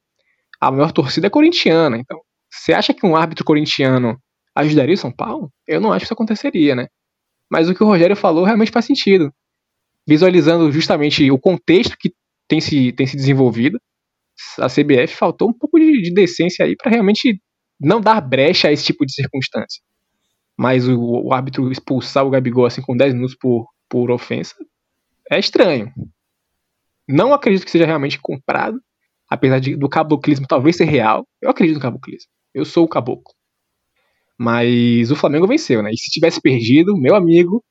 a maior torcida é corintiana. Então, você acha que um árbitro corintiano ajudaria o São Paulo? Eu não acho que isso aconteceria, né? Mas o que o Rogério falou realmente faz sentido. Visualizando justamente o contexto que tem se, tem se desenvolvido, a CBF faltou um pouco de, de decência aí para realmente não dar brecha a esse tipo de circunstância. Mas o, o árbitro expulsar o Gabigol assim com 10 minutos por, por ofensa é estranho. Não acredito que seja realmente comprado, apesar de, do caboclismo talvez ser real. Eu acredito no caboclismo. Eu sou o caboclo. Mas o Flamengo venceu, né? E se tivesse perdido, meu amigo,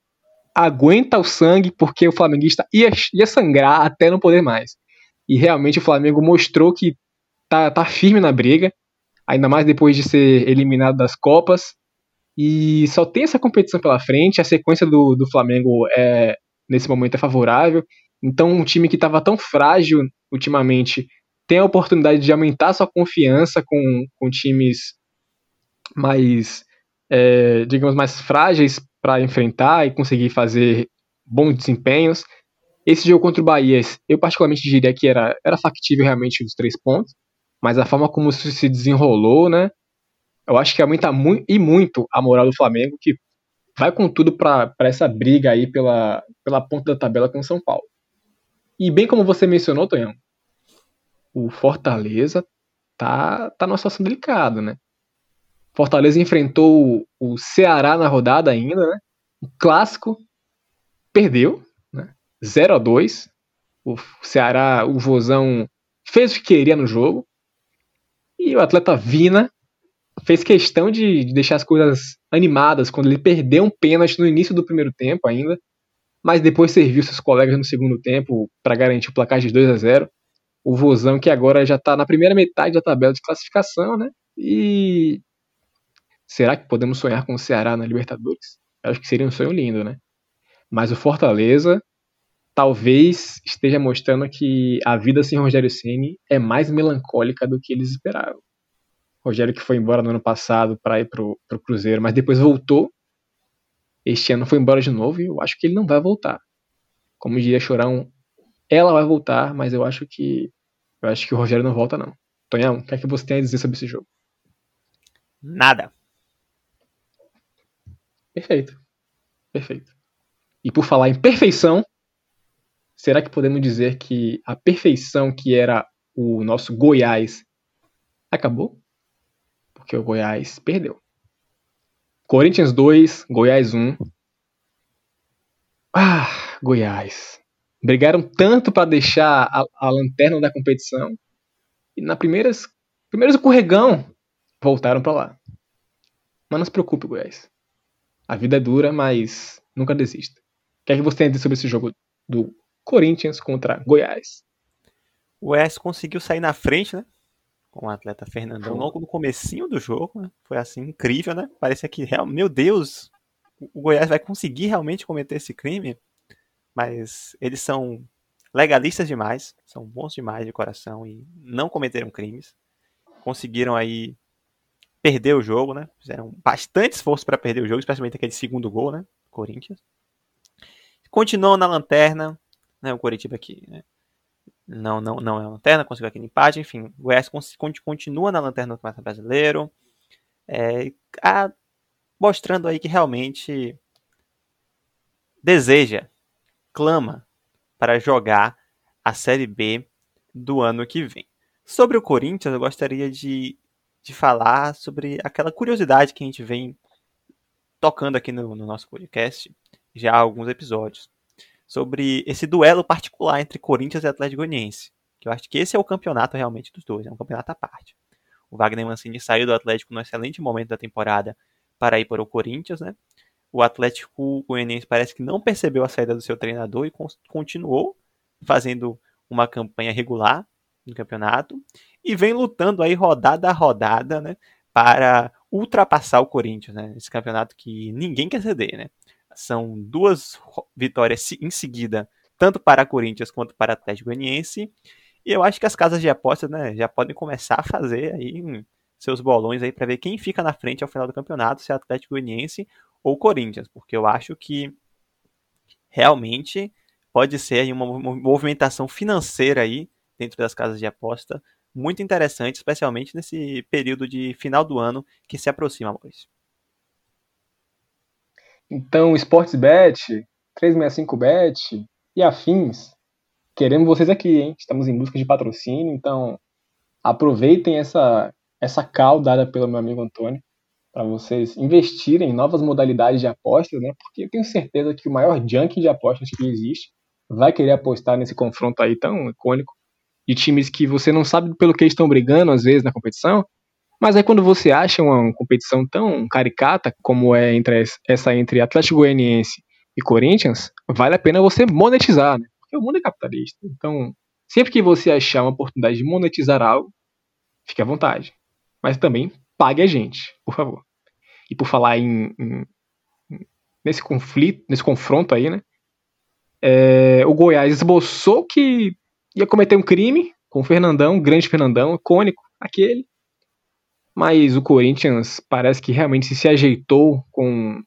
aguenta o sangue, porque o flamenguista ia, ia sangrar até não poder mais. E realmente o Flamengo mostrou que tá, tá firme na briga, ainda mais depois de ser eliminado das Copas. E só tem essa competição pela frente, a sequência do, do Flamengo é, nesse momento é favorável. Então, um time que estava tão frágil ultimamente tem a oportunidade de aumentar sua confiança com, com times mais é, digamos, mais frágeis para enfrentar e conseguir fazer bons desempenhos. Esse jogo contra o Bahia, eu particularmente diria que era, era factível realmente os três pontos, mas a forma como isso se desenrolou, né? Eu acho que aumenta muito e muito a moral do Flamengo, que vai com tudo para essa briga aí pela, pela ponta da tabela com o São Paulo. E bem como você mencionou, Tonhão, o Fortaleza tá, tá numa situação delicada, né? Fortaleza enfrentou o Ceará na rodada ainda, né? O clássico perdeu? 0 a 2. O Ceará, o Vozão fez o que queria no jogo. E o atleta Vina fez questão de, de deixar as coisas animadas quando ele perdeu um pênalti no início do primeiro tempo ainda, mas depois serviu seus colegas no segundo tempo para garantir o placar de 2 a 0. O Vozão que agora já está na primeira metade da tabela de classificação, né? E será que podemos sonhar com o Ceará na Libertadores? Eu acho que seria um sonho lindo, né? Mas o Fortaleza talvez esteja mostrando que a vida sem Rogério Ceni é mais melancólica do que eles esperavam. Rogério que foi embora no ano passado para ir pro, pro Cruzeiro, mas depois voltou. Este ano foi embora de novo e eu acho que ele não vai voltar. Como diria Chorão, ela vai voltar, mas eu acho que eu acho que o Rogério não volta não. Tonhão, o que é que você tem a dizer sobre esse jogo? Nada. Perfeito. Perfeito. E por falar em perfeição, será que podemos dizer que a perfeição que era o nosso Goiás acabou? Porque o Goiás perdeu. Corinthians 2, Goiás 1. Ah, Goiás. Brigaram tanto para deixar a, a, lanterna da competição e na primeiras primeiros escorregão voltaram para lá. Mas não se preocupe, Goiás. A vida é dura, mas nunca desista. O que é que você tem a dizer sobre esse jogo do Corinthians contra Goiás? O Goiás conseguiu sair na frente, né? com o atleta Fernandão logo no comecinho do jogo, né? Foi assim, incrível, né? Parecia que, meu Deus, o Goiás vai conseguir realmente cometer esse crime, mas eles são legalistas demais, são bons demais de coração e não cometeram crimes. Conseguiram aí perder o jogo, né? Fizeram bastante esforço para perder o jogo, especialmente aquele segundo gol, né? Corinthians. Continuam na lanterna, né? O Coritiba aqui, né? não, não, não é lanterna, conseguiu aquele empate, enfim, o Goiás continua na lanterna do Campeonato Brasileiro, é, a, mostrando aí que realmente deseja, clama para jogar a Série B do ano que vem. Sobre o Corinthians, eu gostaria de, de falar sobre aquela curiosidade que a gente vem tocando aqui no, no nosso podcast já há alguns episódios sobre esse duelo particular entre Corinthians e Atlético Goianiense. Que eu acho que esse é o campeonato realmente dos dois, é um campeonato à parte. O Wagner Mancini saiu do Atlético no excelente momento da temporada para ir para o Corinthians, né? O Atlético Goianiense parece que não percebeu a saída do seu treinador e continuou fazendo uma campanha regular no campeonato e vem lutando aí rodada a rodada, né, para ultrapassar o Corinthians, né? Esse campeonato que ninguém quer ceder, né? São duas vitórias em seguida, tanto para Corinthians quanto para Atlético Goianiense. E eu acho que as casas de apostas né, já podem começar a fazer aí seus bolões aí para ver quem fica na frente ao final do campeonato, se é Atlético Goianiense ou Corinthians, porque eu acho que realmente pode ser aí uma movimentação financeira aí dentro das casas de aposta muito interessante, especialmente nesse período de final do ano que se aproxima, Maurício. Então, Sportsbet, 365bet e afins, queremos vocês aqui, hein? Estamos em busca de patrocínio, então aproveitem essa, essa cal dada pelo meu amigo Antônio para vocês investirem em novas modalidades de apostas, né? Porque eu tenho certeza que o maior junk de apostas que existe vai querer apostar nesse confronto aí tão icônico de times que você não sabe pelo que estão brigando às vezes na competição, mas aí quando você acha uma competição tão caricata como é entre essa entre Atlético Goianiense e Corinthians, vale a pena você monetizar, né? Porque o mundo é capitalista. Então, sempre que você achar uma oportunidade de monetizar algo, fique à vontade. Mas também pague a gente, por favor. E por falar em, em nesse conflito, nesse confronto aí, né? É, o Goiás esboçou que ia cometer um crime com o Fernandão, o grande Fernandão, icônico, aquele Mas o Corinthians parece que realmente se ajeitou com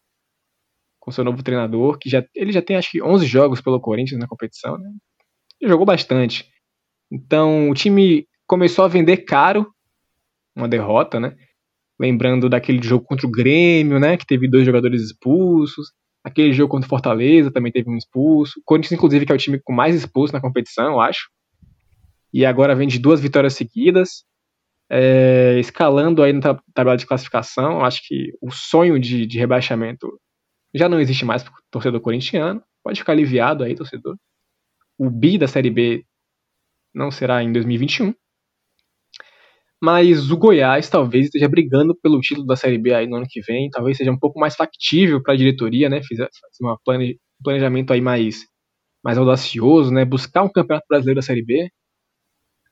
com seu novo treinador, que já ele já tem acho que 11 jogos pelo Corinthians na competição, né? Ele jogou bastante. Então, o time começou a vender caro uma derrota, né? Lembrando daquele jogo contra o Grêmio, né, que teve dois jogadores expulsos. Aquele jogo contra o Fortaleza também teve um expulso. O Corinthians, inclusive, que é o time com mais expulso na competição, eu acho. E agora vem de duas vitórias seguidas. É, escalando aí na tabela de classificação. Acho que o sonho de, de rebaixamento já não existe mais para o torcedor corintiano. Pode ficar aliviado aí, torcedor. O bi da Série B não será em 2021. Mas o Goiás talvez esteja brigando pelo título da Série B aí no ano que vem. Talvez seja um pouco mais factível para a diretoria, né? Fazer um planejamento aí mais, mais audacioso, né? Buscar um campeonato brasileiro da Série B.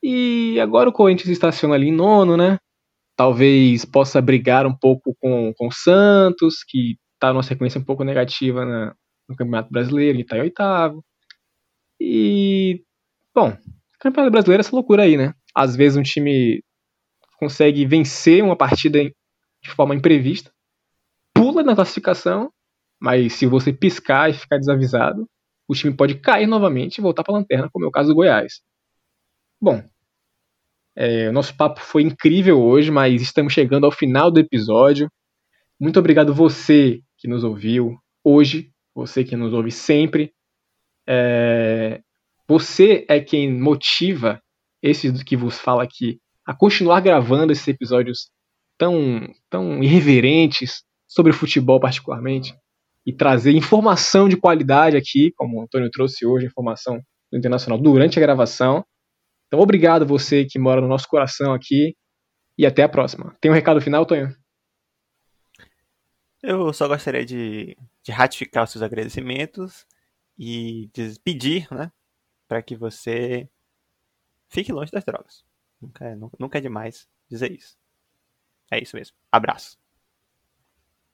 E agora o Corinthians estaciona ali em nono, né? Talvez possa brigar um pouco com, com o Santos, que está numa sequência um pouco negativa na, no Campeonato Brasileiro, ele está em oitavo. E, bom, Campeonato Brasileiro é essa loucura aí, né? Às vezes um time consegue vencer uma partida de forma imprevista, pula na classificação, mas se você piscar e ficar desavisado, o time pode cair novamente e voltar para a lanterna, como é o caso do Goiás. Bom, é, o nosso papo foi incrível hoje, mas estamos chegando ao final do episódio. Muito obrigado você que nos ouviu hoje, você que nos ouve sempre. É, você é quem motiva esse que vos fala aqui a continuar gravando esses episódios tão, tão irreverentes sobre futebol particularmente e trazer informação de qualidade aqui, como o Antônio trouxe hoje, informação do Internacional durante a gravação. Então, obrigado você que mora no nosso coração aqui e até a próxima. Tem um recado final, Tonho? Eu só gostaria de, de ratificar os seus agradecimentos e pedir, né, para que você fique longe das drogas. Nunca é, nunca é demais dizer isso. É isso mesmo. Abraço.